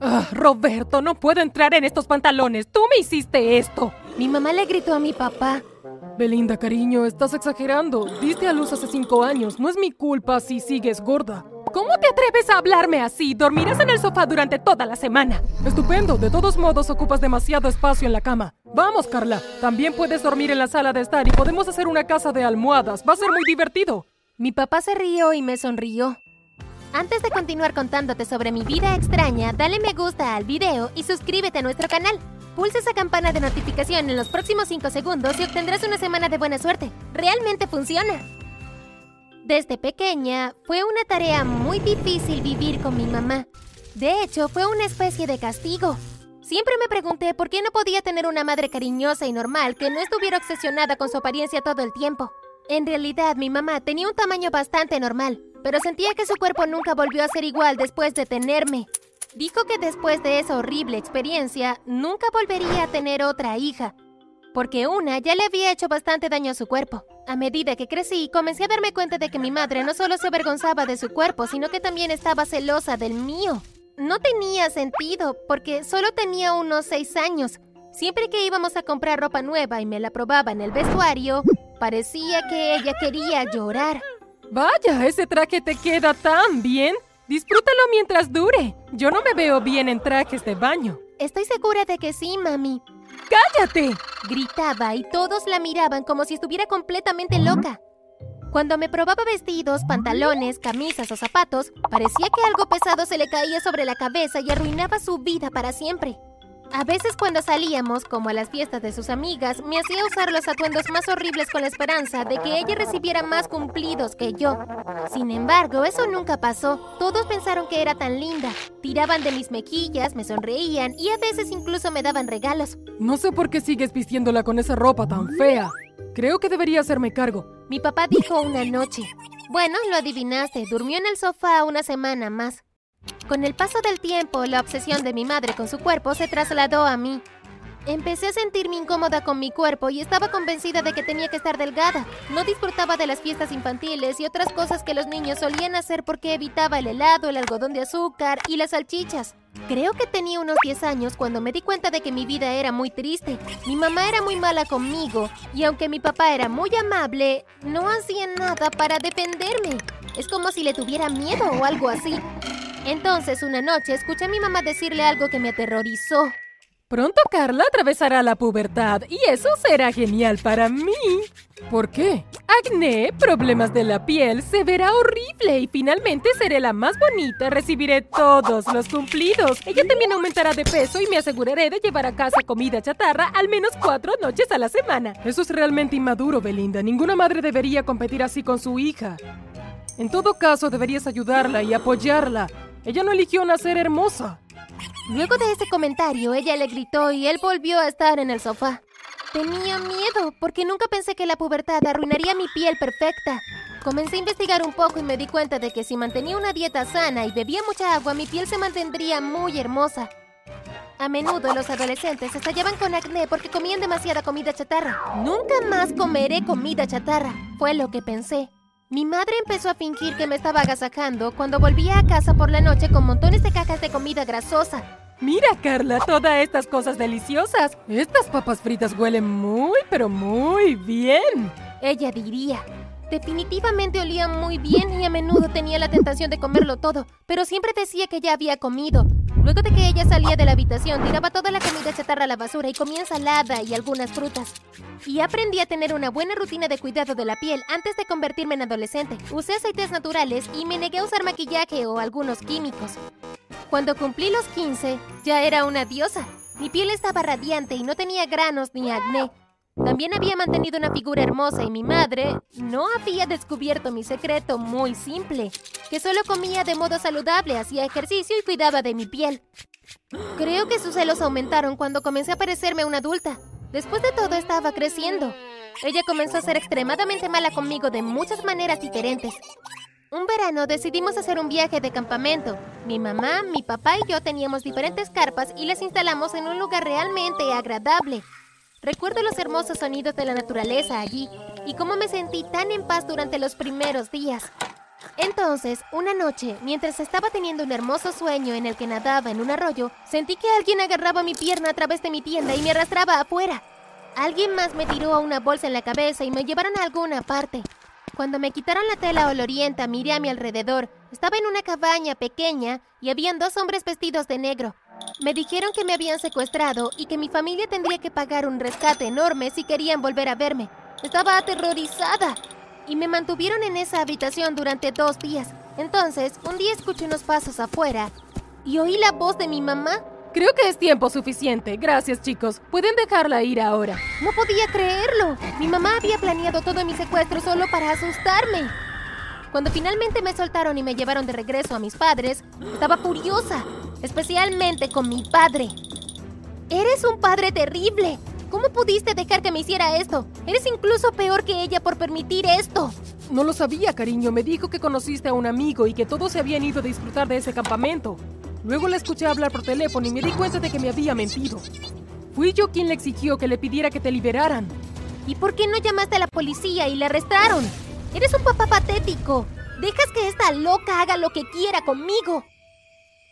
Ah, Roberto, no puedo entrar en estos pantalones. Tú me hiciste esto. Mi mamá le gritó a mi papá. Belinda, cariño, estás exagerando. Diste a luz hace cinco años. No es mi culpa si sigues gorda. ¿Cómo te atreves a hablarme así? Dormirás en el sofá durante toda la semana. Estupendo. De todos modos, ocupas demasiado espacio en la cama. Vamos, Carla. También puedes dormir en la sala de estar y podemos hacer una casa de almohadas. Va a ser muy divertido. Mi papá se rió y me sonrió. Antes de continuar contándote sobre mi vida extraña, dale me gusta al video y suscríbete a nuestro canal. Pulsa esa campana de notificación en los próximos 5 segundos y obtendrás una semana de buena suerte. Realmente funciona. Desde pequeña, fue una tarea muy difícil vivir con mi mamá. De hecho, fue una especie de castigo. Siempre me pregunté por qué no podía tener una madre cariñosa y normal que no estuviera obsesionada con su apariencia todo el tiempo. En realidad, mi mamá tenía un tamaño bastante normal, pero sentía que su cuerpo nunca volvió a ser igual después de tenerme. Dijo que después de esa horrible experiencia, nunca volvería a tener otra hija, porque una ya le había hecho bastante daño a su cuerpo. A medida que crecí, comencé a darme cuenta de que mi madre no solo se avergonzaba de su cuerpo, sino que también estaba celosa del mío. No tenía sentido, porque solo tenía unos seis años. Siempre que íbamos a comprar ropa nueva y me la probaba en el vestuario, parecía que ella quería llorar. Vaya, ese traje te queda tan bien. Disfrútalo mientras dure. Yo no me veo bien en trajes de baño. Estoy segura de que sí, mami. ¡Cállate! Gritaba y todos la miraban como si estuviera completamente loca. Cuando me probaba vestidos, pantalones, camisas o zapatos, parecía que algo pesado se le caía sobre la cabeza y arruinaba su vida para siempre. A veces cuando salíamos, como a las fiestas de sus amigas, me hacía usar los atuendos más horribles con la esperanza de que ella recibiera más cumplidos que yo. Sin embargo, eso nunca pasó. Todos pensaron que era tan linda. Tiraban de mis mejillas, me sonreían y a veces incluso me daban regalos. No sé por qué sigues vistiéndola con esa ropa tan fea. Creo que debería hacerme cargo. Mi papá dijo una noche. Bueno, lo adivinaste, durmió en el sofá una semana más. Con el paso del tiempo, la obsesión de mi madre con su cuerpo se trasladó a mí. Empecé a sentirme incómoda con mi cuerpo y estaba convencida de que tenía que estar delgada. No disfrutaba de las fiestas infantiles y otras cosas que los niños solían hacer porque evitaba el helado, el algodón de azúcar y las salchichas. Creo que tenía unos 10 años cuando me di cuenta de que mi vida era muy triste. Mi mamá era muy mala conmigo y aunque mi papá era muy amable, no hacía nada para defenderme. Es como si le tuviera miedo o algo así. Entonces, una noche escuché a mi mamá decirle algo que me aterrorizó. Pronto Carla atravesará la pubertad y eso será genial para mí. ¿Por qué? Acné, problemas de la piel, se verá horrible y finalmente seré la más bonita. Recibiré todos los cumplidos. Ella también aumentará de peso y me aseguraré de llevar a casa comida chatarra al menos cuatro noches a la semana. Eso es realmente inmaduro, Belinda. Ninguna madre debería competir así con su hija. En todo caso, deberías ayudarla y apoyarla. Ella no eligió nacer hermosa. Luego de ese comentario, ella le gritó y él volvió a estar en el sofá. Tenía miedo porque nunca pensé que la pubertad arruinaría mi piel perfecta. Comencé a investigar un poco y me di cuenta de que si mantenía una dieta sana y bebía mucha agua, mi piel se mantendría muy hermosa. A menudo los adolescentes estallaban con acné porque comían demasiada comida chatarra. Nunca más comeré comida chatarra, fue lo que pensé. Mi madre empezó a fingir que me estaba agasajando cuando volvía a casa por la noche con montones de cajas de comida grasosa. Mira, Carla, todas estas cosas deliciosas. Estas papas fritas huelen muy, pero muy bien. Ella diría. Definitivamente olía muy bien y a menudo tenía la tentación de comerlo todo, pero siempre decía que ya había comido. Luego de que ella salía de la habitación, tiraba toda la comida chatarra a la basura y comía ensalada y algunas frutas. Y aprendí a tener una buena rutina de cuidado de la piel antes de convertirme en adolescente. Usé aceites naturales y me negué a usar maquillaje o algunos químicos. Cuando cumplí los 15, ya era una diosa. Mi piel estaba radiante y no tenía granos ni acné. También había mantenido una figura hermosa y mi madre no había descubierto mi secreto muy simple, que solo comía de modo saludable, hacía ejercicio y cuidaba de mi piel. Creo que sus celos aumentaron cuando comencé a parecerme una adulta. Después de todo estaba creciendo. Ella comenzó a ser extremadamente mala conmigo de muchas maneras diferentes. Un verano decidimos hacer un viaje de campamento. Mi mamá, mi papá y yo teníamos diferentes carpas y las instalamos en un lugar realmente agradable. Recuerdo los hermosos sonidos de la naturaleza allí y cómo me sentí tan en paz durante los primeros días. Entonces, una noche, mientras estaba teniendo un hermoso sueño en el que nadaba en un arroyo, sentí que alguien agarraba mi pierna a través de mi tienda y me arrastraba afuera. Alguien más me tiró una bolsa en la cabeza y me llevaron a alguna parte. Cuando me quitaron la tela olorienta, miré a mi alrededor. Estaba en una cabaña pequeña y habían dos hombres vestidos de negro. Me dijeron que me habían secuestrado y que mi familia tendría que pagar un rescate enorme si querían volver a verme. Estaba aterrorizada y me mantuvieron en esa habitación durante dos días. Entonces, un día escuché unos pasos afuera y oí la voz de mi mamá. Creo que es tiempo suficiente. Gracias, chicos. Pueden dejarla ir ahora. No podía creerlo. Mi mamá había planeado todo mi secuestro solo para asustarme. Cuando finalmente me soltaron y me llevaron de regreso a mis padres, estaba furiosa, especialmente con mi padre. Eres un padre terrible. ¿Cómo pudiste dejar que me hiciera esto? Eres incluso peor que ella por permitir esto. No lo sabía, cariño. Me dijo que conociste a un amigo y que todos se habían ido a disfrutar de ese campamento. Luego la escuché hablar por teléfono y me di cuenta de que me había mentido. Fui yo quien le exigió que le pidiera que te liberaran. ¿Y por qué no llamaste a la policía y la arrestaron? Eres un papá patético. Dejas que esta loca haga lo que quiera conmigo.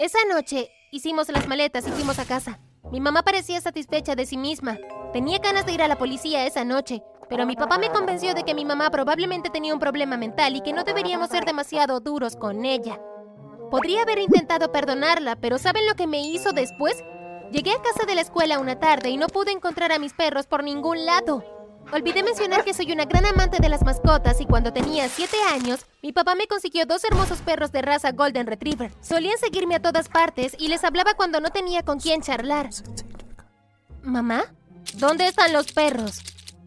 Esa noche hicimos las maletas y fuimos a casa. Mi mamá parecía satisfecha de sí misma. Tenía ganas de ir a la policía esa noche, pero mi papá me convenció de que mi mamá probablemente tenía un problema mental y que no deberíamos ser demasiado duros con ella. Podría haber intentado perdonarla, pero ¿saben lo que me hizo después? Llegué a casa de la escuela una tarde y no pude encontrar a mis perros por ningún lado. Olvidé mencionar que soy una gran amante de las mascotas y cuando tenía 7 años, mi papá me consiguió dos hermosos perros de raza Golden Retriever. Solían seguirme a todas partes y les hablaba cuando no tenía con quién charlar. ¿Mamá? ¿Dónde están los perros?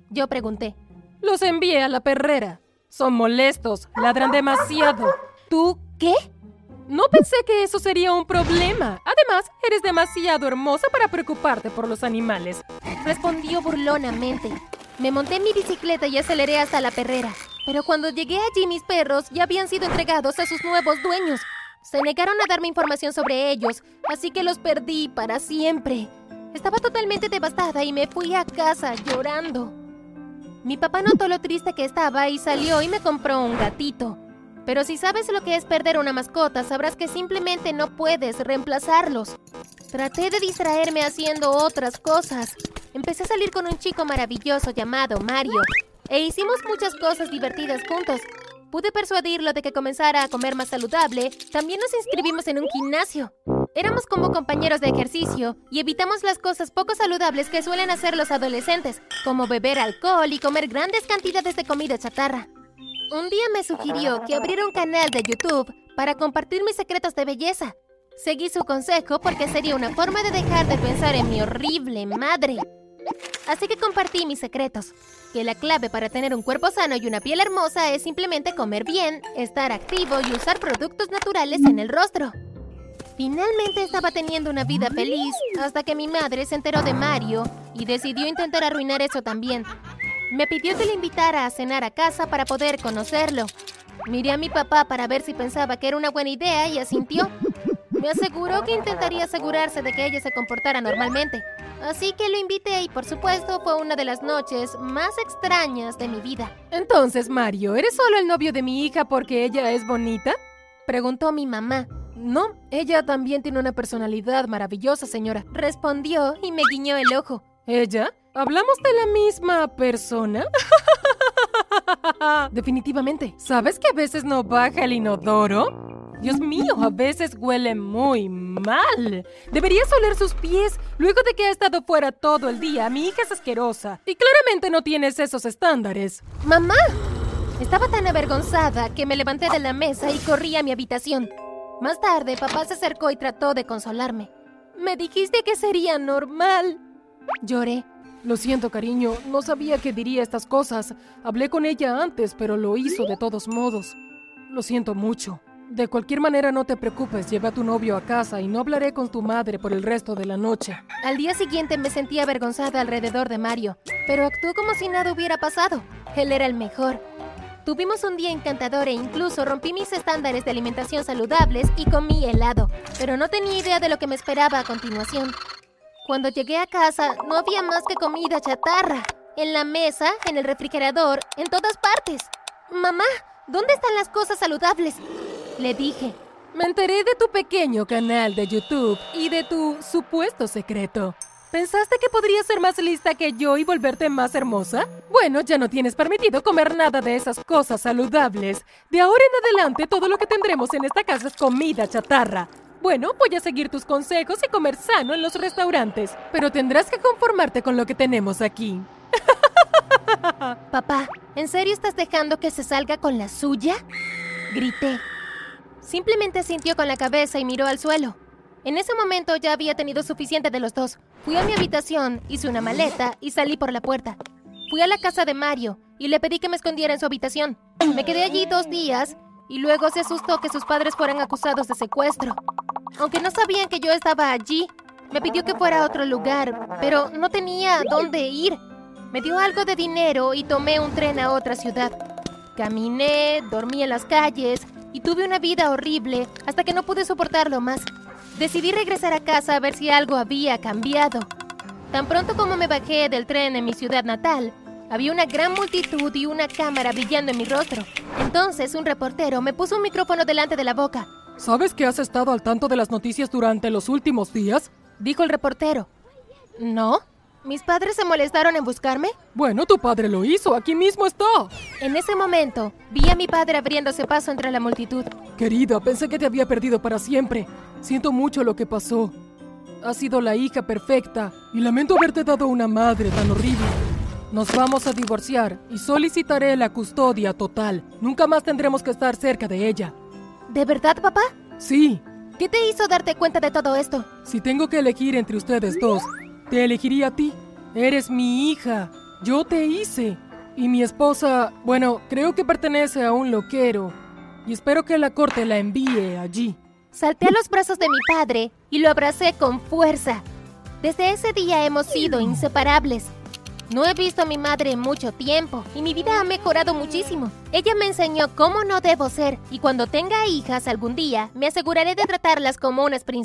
Yo pregunté. Los envié a la perrera. Son molestos, ladran demasiado. ¿Tú qué? No pensé que eso sería un problema. Además, eres demasiado hermosa para preocuparte por los animales. Respondió burlonamente. Me monté en mi bicicleta y aceleré hasta la perrera. Pero cuando llegué allí mis perros ya habían sido entregados a sus nuevos dueños. Se negaron a darme información sobre ellos, así que los perdí para siempre. Estaba totalmente devastada y me fui a casa llorando. Mi papá notó lo triste que estaba y salió y me compró un gatito. Pero si sabes lo que es perder una mascota, sabrás que simplemente no puedes reemplazarlos. Traté de distraerme haciendo otras cosas. Empecé a salir con un chico maravilloso llamado Mario e hicimos muchas cosas divertidas juntos. Pude persuadirlo de que comenzara a comer más saludable. También nos inscribimos en un gimnasio. Éramos como compañeros de ejercicio y evitamos las cosas poco saludables que suelen hacer los adolescentes, como beber alcohol y comer grandes cantidades de comida chatarra. Un día me sugirió que abriera un canal de YouTube para compartir mis secretos de belleza. Seguí su consejo porque sería una forma de dejar de pensar en mi horrible madre. Así que compartí mis secretos. Que la clave para tener un cuerpo sano y una piel hermosa es simplemente comer bien, estar activo y usar productos naturales en el rostro. Finalmente estaba teniendo una vida feliz hasta que mi madre se enteró de Mario y decidió intentar arruinar eso también. Me pidió que le invitara a cenar a casa para poder conocerlo. Miré a mi papá para ver si pensaba que era una buena idea y asintió. Me aseguró que intentaría asegurarse de que ella se comportara normalmente. Así que lo invité y por supuesto fue una de las noches más extrañas de mi vida. Entonces, Mario, ¿eres solo el novio de mi hija porque ella es bonita? Preguntó mi mamá. No, ella también tiene una personalidad maravillosa, señora. Respondió y me guiñó el ojo. ¿Ella? ¿Hablamos de la misma persona? Definitivamente. ¿Sabes que a veces no baja el inodoro? Dios mío, a veces huele muy mal. Deberías oler sus pies luego de que ha estado fuera todo el día. Mi hija es asquerosa y claramente no tienes esos estándares. ¡Mamá! Estaba tan avergonzada que me levanté de la mesa y corrí a mi habitación. Más tarde, papá se acercó y trató de consolarme. Me dijiste que sería normal. Lloré. Lo siento, cariño. No sabía que diría estas cosas. Hablé con ella antes, pero lo hizo de todos modos. Lo siento mucho. De cualquier manera, no te preocupes, lleva a tu novio a casa y no hablaré con tu madre por el resto de la noche. Al día siguiente me sentí avergonzada alrededor de Mario, pero actuó como si nada hubiera pasado. Él era el mejor. Tuvimos un día encantador e incluso rompí mis estándares de alimentación saludables y comí helado, pero no tenía idea de lo que me esperaba a continuación. Cuando llegué a casa, no había más que comida chatarra. En la mesa, en el refrigerador, en todas partes. Mamá, ¿Dónde están las cosas saludables? Le dije. Me enteré de tu pequeño canal de YouTube y de tu supuesto secreto. ¿Pensaste que podrías ser más lista que yo y volverte más hermosa? Bueno, ya no tienes permitido comer nada de esas cosas saludables. De ahora en adelante todo lo que tendremos en esta casa es comida chatarra. Bueno, voy a seguir tus consejos y comer sano en los restaurantes, pero tendrás que conformarte con lo que tenemos aquí. Papá, ¿en serio estás dejando que se salga con la suya? Grité. Simplemente sintió con la cabeza y miró al suelo. En ese momento ya había tenido suficiente de los dos. Fui a mi habitación, hice una maleta y salí por la puerta. Fui a la casa de Mario y le pedí que me escondiera en su habitación. Me quedé allí dos días y luego se asustó que sus padres fueran acusados de secuestro. Aunque no sabían que yo estaba allí, me pidió que fuera a otro lugar, pero no tenía dónde ir. Me dio algo de dinero y tomé un tren a otra ciudad. Caminé, dormí en las calles y tuve una vida horrible hasta que no pude soportarlo más. Decidí regresar a casa a ver si algo había cambiado. Tan pronto como me bajé del tren en mi ciudad natal, había una gran multitud y una cámara brillando en mi rostro. Entonces un reportero me puso un micrófono delante de la boca. ¿Sabes que has estado al tanto de las noticias durante los últimos días? Dijo el reportero. ¿No? ¿Mis padres se molestaron en buscarme? Bueno, tu padre lo hizo, aquí mismo está. En ese momento, vi a mi padre abriéndose paso entre la multitud. Querida, pensé que te había perdido para siempre. Siento mucho lo que pasó. Has sido la hija perfecta y lamento haberte dado una madre tan horrible. Nos vamos a divorciar y solicitaré la custodia total. Nunca más tendremos que estar cerca de ella. ¿De verdad, papá? Sí. ¿Qué te hizo darte cuenta de todo esto? Si tengo que elegir entre ustedes dos, te elegiría a ti. Eres mi hija. Yo te hice. Y mi esposa, bueno, creo que pertenece a un loquero. Y espero que la corte la envíe allí. Salté a los brazos de mi padre y lo abracé con fuerza. Desde ese día hemos sido inseparables. No he visto a mi madre en mucho tiempo y mi vida ha mejorado muchísimo. Ella me enseñó cómo no debo ser y cuando tenga hijas algún día me aseguraré de tratarlas como unas princesas.